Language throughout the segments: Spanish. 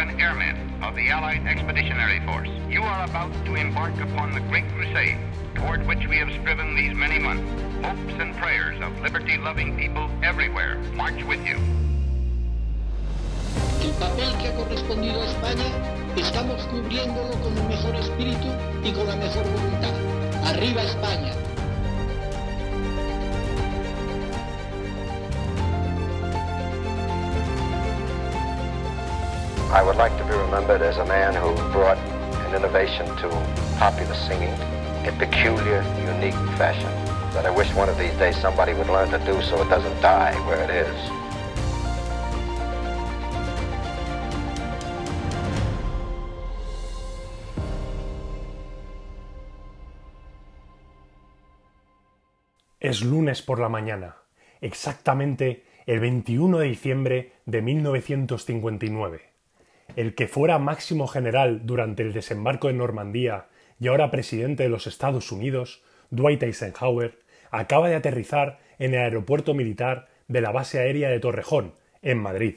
and airmen of the Allied Expeditionary Force. You are about to embark upon the great crusade toward which we have striven these many months. Hopes and prayers of liberty-loving people everywhere march with you. El papel que ha correspondido a España estamos cubriéndolo con el mejor espíritu y con la mejor voluntad. ¡Arriba España! I would like to be remembered as a man who brought an innovation to popular singing in peculiar, unique fashion that I wish one of these days somebody would learn to do so it doesn't die where it is. Es lunes por la mañana, exactamente el 21 de diciembre de 1959. El que fuera máximo general durante el desembarco de Normandía y ahora presidente de los Estados Unidos, Dwight Eisenhower, acaba de aterrizar en el aeropuerto militar de la base aérea de Torrejón, en Madrid.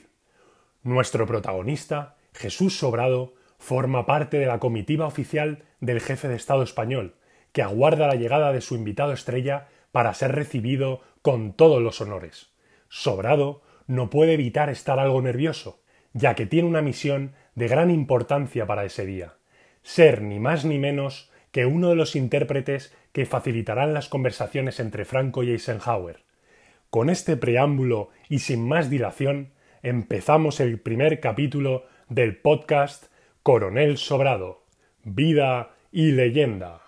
Nuestro protagonista, Jesús Sobrado, forma parte de la comitiva oficial del jefe de Estado español, que aguarda la llegada de su invitado estrella para ser recibido con todos los honores. Sobrado no puede evitar estar algo nervioso, ya que tiene una misión de gran importancia para ese día, ser ni más ni menos que uno de los intérpretes que facilitarán las conversaciones entre Franco y Eisenhower. Con este preámbulo y sin más dilación, empezamos el primer capítulo del podcast Coronel Sobrado, Vida y Leyenda.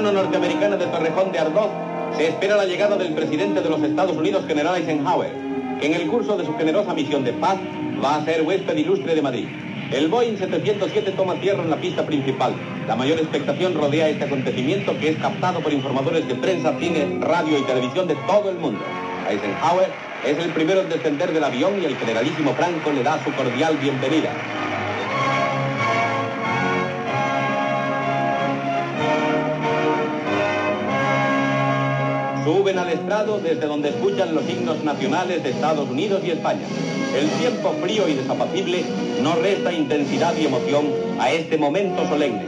Hispano-norteamericana de Torrejón de Ardoz se espera la llegada del presidente de los Estados Unidos, general Eisenhower, que en el curso de su generosa misión de paz va a ser huésped ilustre de Madrid. El Boeing 707 toma tierra en la pista principal. La mayor expectación rodea este acontecimiento que es captado por informadores de prensa, cine, radio y televisión de todo el mundo. Eisenhower es el primero en descender del avión y el generalísimo Franco le da su cordial bienvenida. Suben al estrado desde donde escuchan los himnos nacionales de Estados Unidos y España. El tiempo frío y desapacible no resta intensidad y emoción a este momento solemne.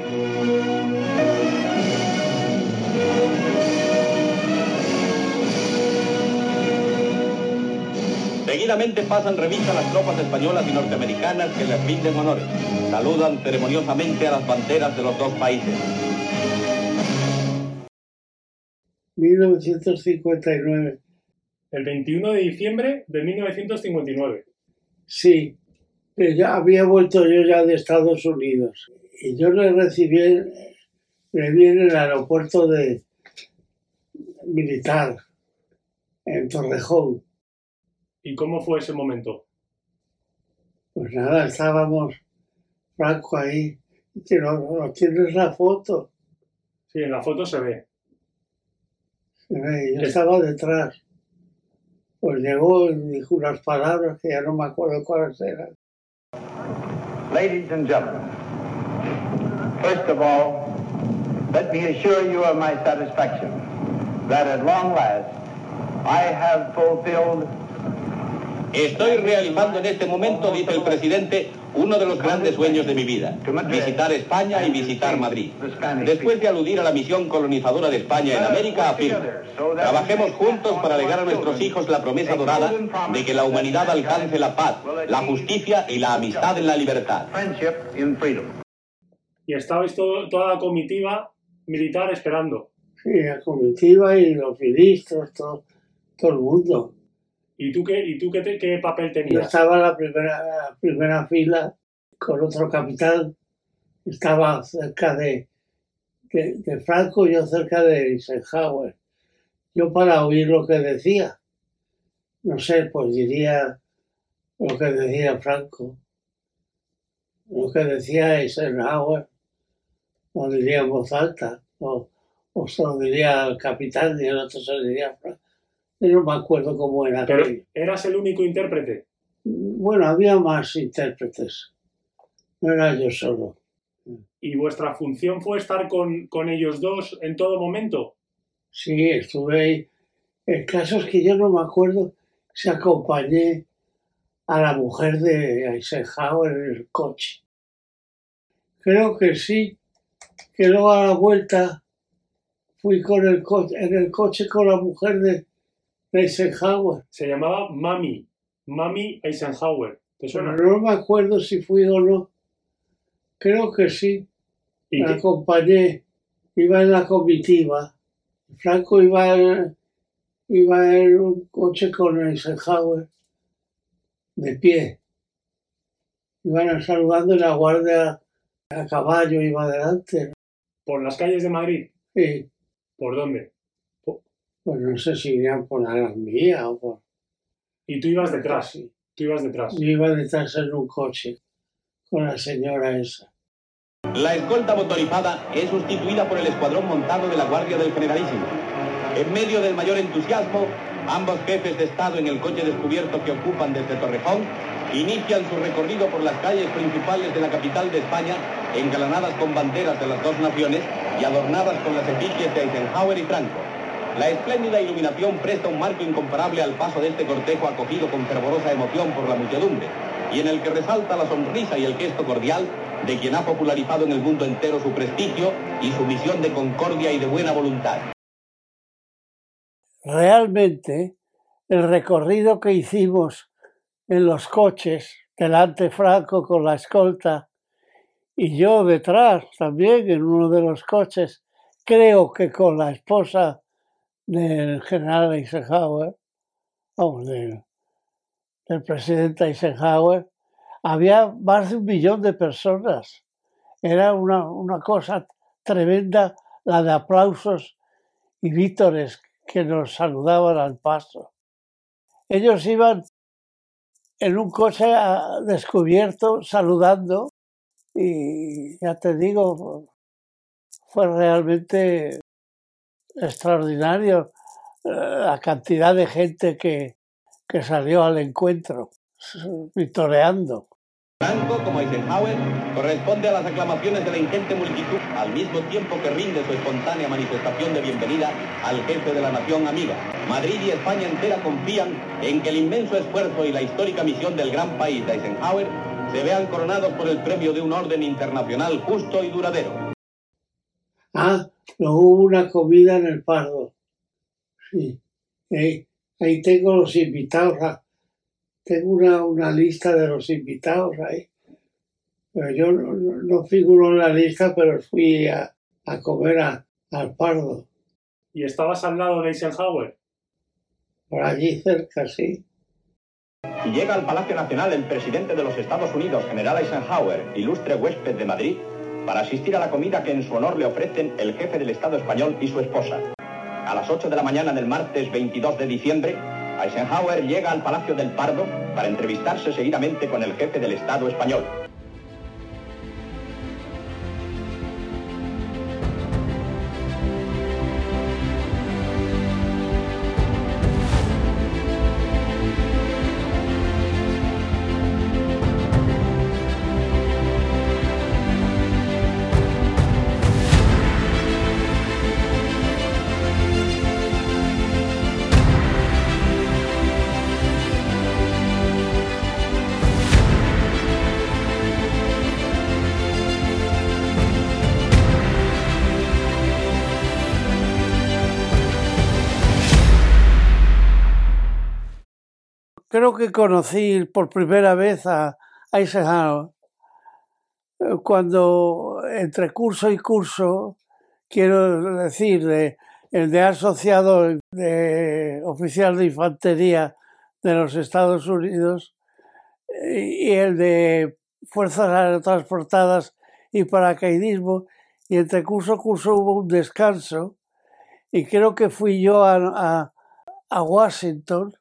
Seguidamente pasan revista las tropas españolas y norteamericanas que les rinden honores. Saludan ceremoniosamente a las banderas de los dos países. 1959. El 21 de diciembre de 1959. Sí, que ya había vuelto yo ya de Estados Unidos. Y yo le recibí, le vi en el aeropuerto de militar, en Torrejón. ¿Y cómo fue ese momento? Pues nada, estábamos Franco ahí. Dice, no, no tienes la foto. Sí, en la foto se ve. Yo estaba detrás. Pues llegó y dijo unas palabras que ya no me acuerdo cuáles eran. Ladies and gentlemen, first of all, let me assure you of my satisfaction that at long last I have fulfilled Estoy realizando en este momento, dice el presidente, uno de los grandes sueños de mi vida, visitar España y visitar Madrid. Después de aludir a la misión colonizadora de España en América, afirma, trabajemos juntos para legar a nuestros hijos la promesa dorada de que la humanidad alcance la paz, la justicia y la amistad en la libertad. friendship in freedom. Y estabais todo- toda la comitiva militar esperando. Sí, la comitiva y los ministros, todo, todo el mundo. ¿Y tú qué, y tú qué, te- qué papel Yo tenías? estaba en la primera, la primera fila con otro capitán. Estaba cerca de, de, de Franco, yo cerca de Eisenhower. Yo para oír lo que decía. No sé, pues diría lo que decía Franco. Lo que decía Eisenhower. Lo diría en voz alta. O, o se lo diría al capitán y el otro se lo diría a Franco. No me acuerdo cómo era. Pero aquello. eras el único intérprete. Bueno, había más intérpretes. No era yo solo. ¿Y vuestra función fue estar con, con ellos dos en todo momento? Sí, estuve ahí. El caso es que yo no me acuerdo si acompañé a la mujer de Eisenhower en el coche. Creo que sí, que luego a la vuelta fui con el coche, en el coche con la mujer de Eisenhower. Se llamaba Mami. Mami Eisenhower. ¿Te suena? Pero no me acuerdo si fui o no. Creo que sí. ¿Y La qué- acompañé, iba en la comitiva. Franco iba, iba en un coche con Eisenhower de pie. Iban saludando y la guardia a caballo iba adelante. ¿Por las calles de Madrid? Y, ¿Por dónde? Pues no sé si irían por la Gran Vía o por... Y tú ibas detrás. Sí. Tú ibas detrás. Yo iba detrás en un coche con la señora esa. La escolta motorizada es sustituida por el escuadrón montado de la Guardia del Generalísimo. En medio del mayor entusiasmo, ambos jefes de Estado en el coche descubierto que ocupan desde Torrejón inician su recorrido por las calles principales de la capital de España, engalanadas con banderas de las dos naciones y adornadas con las efigies de Eisenhower y Franco. La espléndida iluminación presta un marco incomparable al paso de este cortejo acogido con fervorosa emoción por la muchedumbre, y en el que resalta la sonrisa y el gesto cordial de quien ha popularizado en el mundo entero su prestigio y su misión de concordia y de buena voluntad. realmente el recorrido que hicimos en los coches, delante Franco con la escolta y yo detrás también en uno de los coches, creo que con la esposa del general Eisenhower, vamos, del, del presidente Eisenhower, había más de un millón de personas. Era una, una cosa tremenda la de aplausos y vítores que nos saludaban al paso. Ellos iban en un coche ah, descubierto saludando y ya te digo, fue realmente extraordinario eh, la cantidad de gente que, que salió al encuentro, vitoreando. Franco, como Eisenhower, corresponde a las aclamaciones de la ingente multitud, al mismo tiempo que rinde su espontánea manifestación de bienvenida al jefe de la nación amiga. Madrid y España entera confían en que el inmenso esfuerzo y la histórica misión del gran país de Eisenhower se vean coronados por el premio de un orden internacional justo y duradero. Ah, luego hubo una comida en el Pardo. Sí. Ahí, ahí tengo los invitados. ah, Tengo una, una lista de los invitados ahí. Pero yo no, no- no figuro en la lista, pero fui a, a comer a- al Pardo. ¿Y estabas al lado de Eisenhower? Por allí cerca, sí. Llega al Palacio Nacional el presidente de los Estados Unidos, general Eisenhower, ilustre huésped de Madrid, para asistir a la comida que en su honor le ofrecen el jefe del Estado español y su esposa. A las 8 de la mañana del martes 22 de diciembre, Eisenhower llega al Palacio del Pardo para entrevistarse seguidamente con el jefe del Estado español. Creo que conocí por primera vez a Eisenhower eh, cuando entre curso y curso, quiero decir, de, el de asociado de oficial de infantería de los Estados Unidos y el de fuerzas aerotransportadas y paracaidismo, y entre curso y curso hubo un descanso, y creo que fui yo a Washington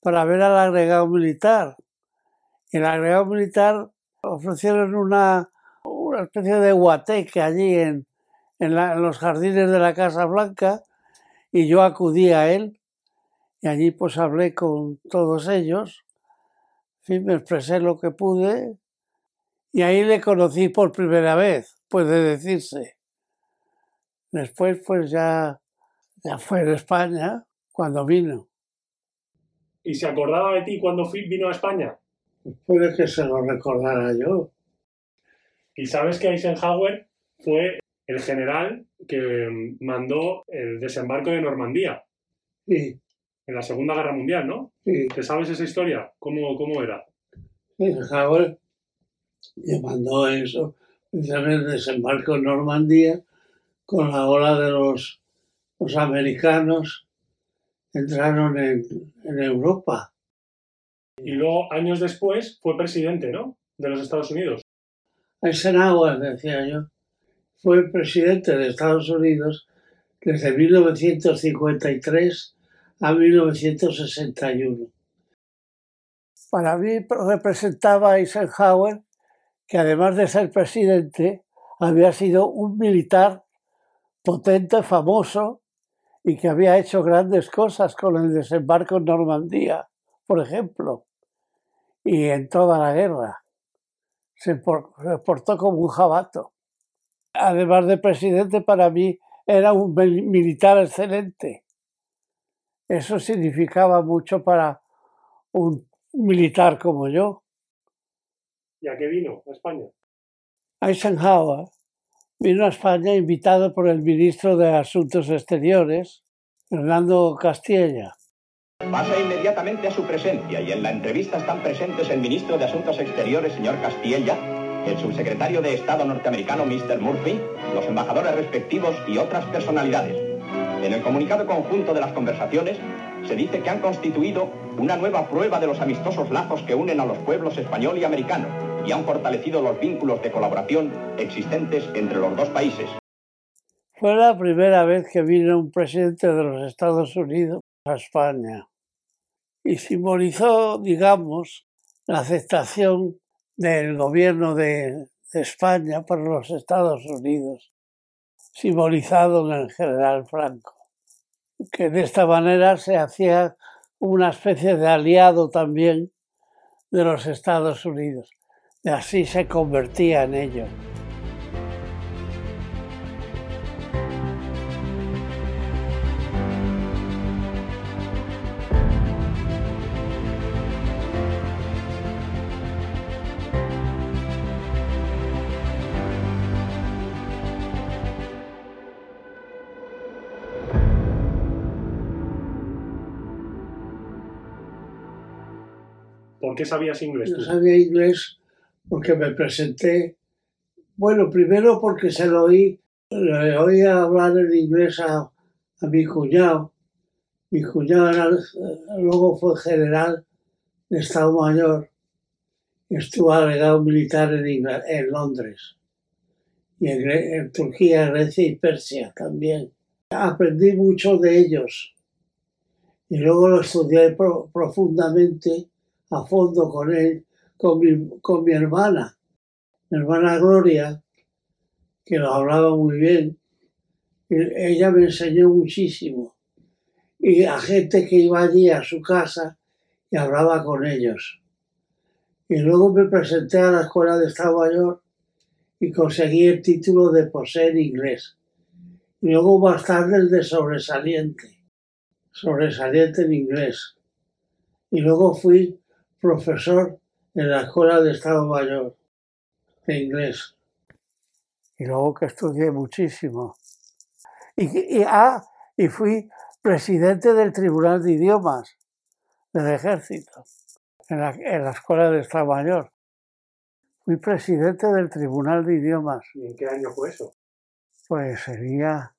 para ver al agregado militar. Y el agregado militar ofrecieron una, una especie de guateque allí en, en, los jardines de la Casa Blanca y yo acudí a él y allí pues hablé con todos ellos, me expresé lo que pude y ahí le conocí por primera vez, puede decirse. Después pues ya, ya fue en España cuando vino. ¿Y se acordaba de ti cuando vino a España? puede que se lo recordara yo. ¿Y sabes que Eisenhower fue el general que mandó el desembarco de Normandía? Sí. En la Segunda Guerra Mundial, ¿no? Sí. ¿Te sabes esa historia? ¿Cómo, cómo era? Eisenhower le mandó eso, el desembarco en Normandía, con la ola de los, los americanos entraron en, en Europa. Y luego, años después, fue presidente, ¿no? De los Estados Unidos. Eisenhower, decía yo, fue presidente de Estados Unidos desde 1953 a 1961. Para mí representaba a Eisenhower que además de ser presidente, había sido un militar potente, famoso, y que había hecho grandes cosas con el desembarco en Normandía, por ejemplo, y en toda la guerra. Se portó como un jabato. Además de presidente, para mí era un militar excelente. Eso significaba mucho para un militar como yo. ¿Y a qué vino a España? Eisenhower vino a España invitado por el ministro de Asuntos Exteriores, Fernando Castilla. Pasa inmediatamente a su presencia y en la entrevista están presentes el ministro de Asuntos Exteriores, señor Castilla, el subsecretario de Estado norteamericano, Mr. Murphy, los embajadores respectivos y otras personalidades. En el comunicado conjunto de las conversaciones se dice que han constituido una nueva prueba de los amistosos lazos que unen a los pueblos español y americano han fortalecido los vínculos de colaboración existentes entre los dos países. Fue la primera vez que vino un presidente de los Estados Unidos a España y simbolizó, digamos, la aceptación del gobierno de, España por los Estados Unidos, simbolizado en el general Franco, que de esta manera se hacía una especie de aliado también de los Estados Unidos. Así se convertía en ello. ¿Por qué sabías inglés? Yo sabía inglés porque me presenté, bueno, primero porque se lo oí, le oía hablar en inglés a, mi cuñado. Mi cuñado luego fue general de Estado Mayor estuvo agregado militar en, en Londres y en, Turquía, Grecia y Persia también. Aprendí mucho de ellos y luego lo estudié profundamente a fondo con él con mi, hermana, mi hermana Gloria, que lo hablaba muy bien. Ella me enseñó muchísimo. Y a gente que iba allí a su casa y hablaba con ellos. Y luego me presenté a la Escuela de Estado Mayor y conseguí el título de poseer inglés. Y luego más tarde el de sobresaliente, sobresaliente en inglés. Y luego fui profesor en la Escuela de Estado Mayor de inglés. Y luego que estudié muchísimo. Y, ah, y fui presidente del Tribunal de Idiomas del Ejército, en la, en la Escuela de Estado Mayor. Fui presidente del Tribunal de Idiomas. ¿Y en qué año fue eso? Pues sería...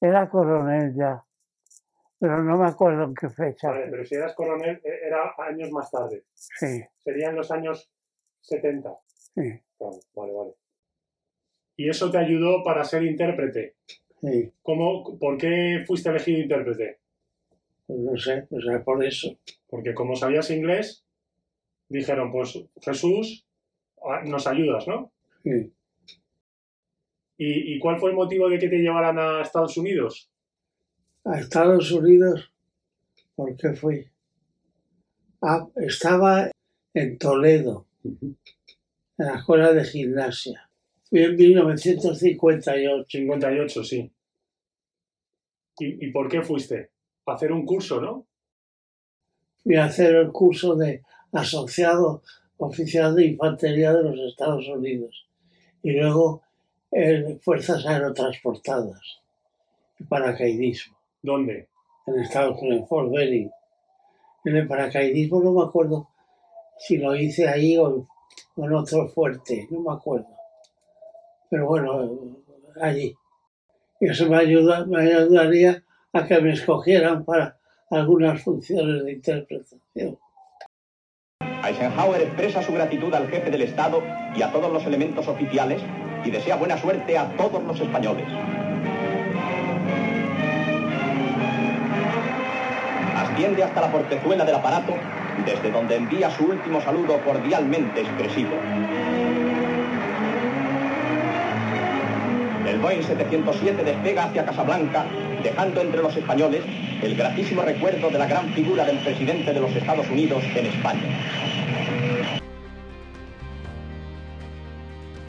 Era coronel ya pero no me acuerdo en qué fecha. Vale, pero si eras coronel, e, era años más tarde. Sí. Serían los años 70. Sí. vale, vale. ¿Y eso te ayudó para ser intérprete? Sí. ¿Cómo, ¿Por qué fuiste elegido intérprete? Pues no sé, pues era por eso. Porque como sabías inglés, dijeron, pues Jesús, nos ayudas, ¿no? Sí. ¿Y, y cuál fue el motivo de que te llevaran a Estados Unidos? A Estados Unidos, ¿por qué fui? Ah, estaba en Toledo, en la escuela de gimnasia. Fui en 1958. 58, sí. ¿Y, y por qué fuiste? A hacer un curso, ¿no? Fui a hacer el curso de asociado oficial de infantería de los Estados Unidos y luego en fuerzas aerotransportadas y paracaidismo ¿Dónde? en Estados Unidos, en Fort Benning. En el paracaidismo no me acuerdo si lo hice ahí o, o en otro fuerte, no me acuerdo. Pero bueno, allí. Y eso me, ayuda, me ayudaría a que me escogieran para algunas funciones de interpretación. Eisenhower expresa su gratitud al jefe del Estado y a todos los elementos oficiales y desea buena suerte a todos los españoles. Asciende hasta la portezuela del aparato, desde donde envía su último saludo cordialmente expresivo. El Boeing 707 despega hacia Casablanca, dejando entre los españoles el gratísimo recuerdo de la gran figura del presidente de los Estados Unidos en España.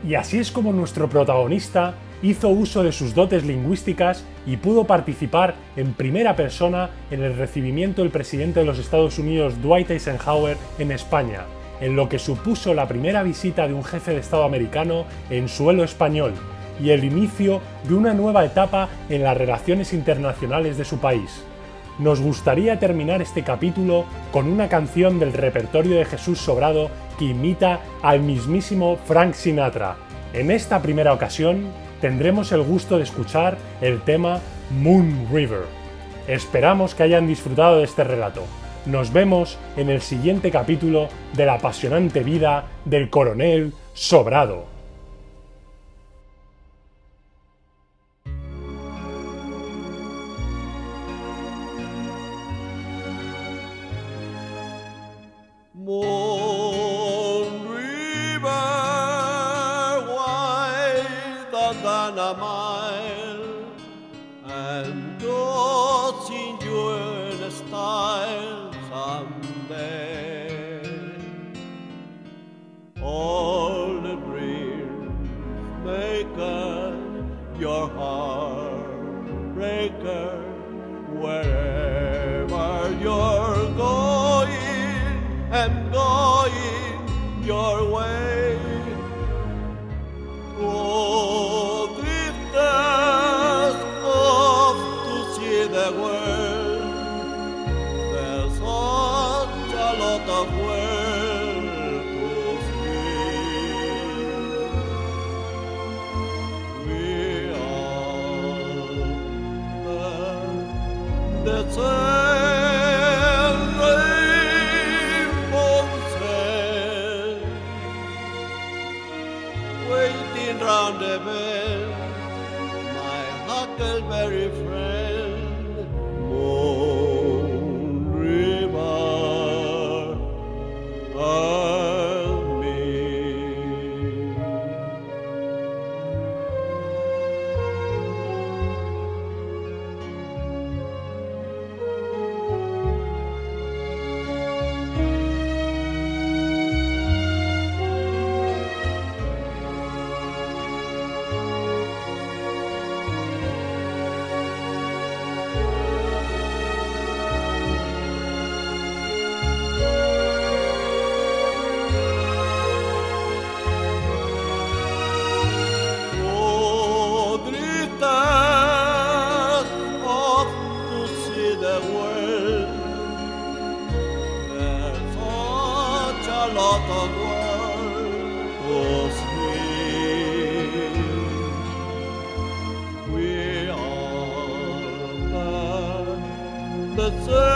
Y así es como nuestro protagonista hizo uso de sus dotes lingüísticas y pudo participar en primera persona en el recibimiento del presidente de los Estados Unidos Dwight Eisenhower en España, en lo que supuso la primera visita de un jefe de Estado americano en suelo español y el inicio de una nueva etapa en las relaciones internacionales de su país. Nos gustaría terminar este capítulo con una canción del repertorio de Jesús Sobrado que imita al mismísimo Frank Sinatra. En esta primera ocasión tendremos el gusto de escuchar el tema Moon River. Esperamos que hayan disfrutado de este relato. Nos vemos en el siguiente capítulo de la apasionante vida del coronel Sobrado. 的村这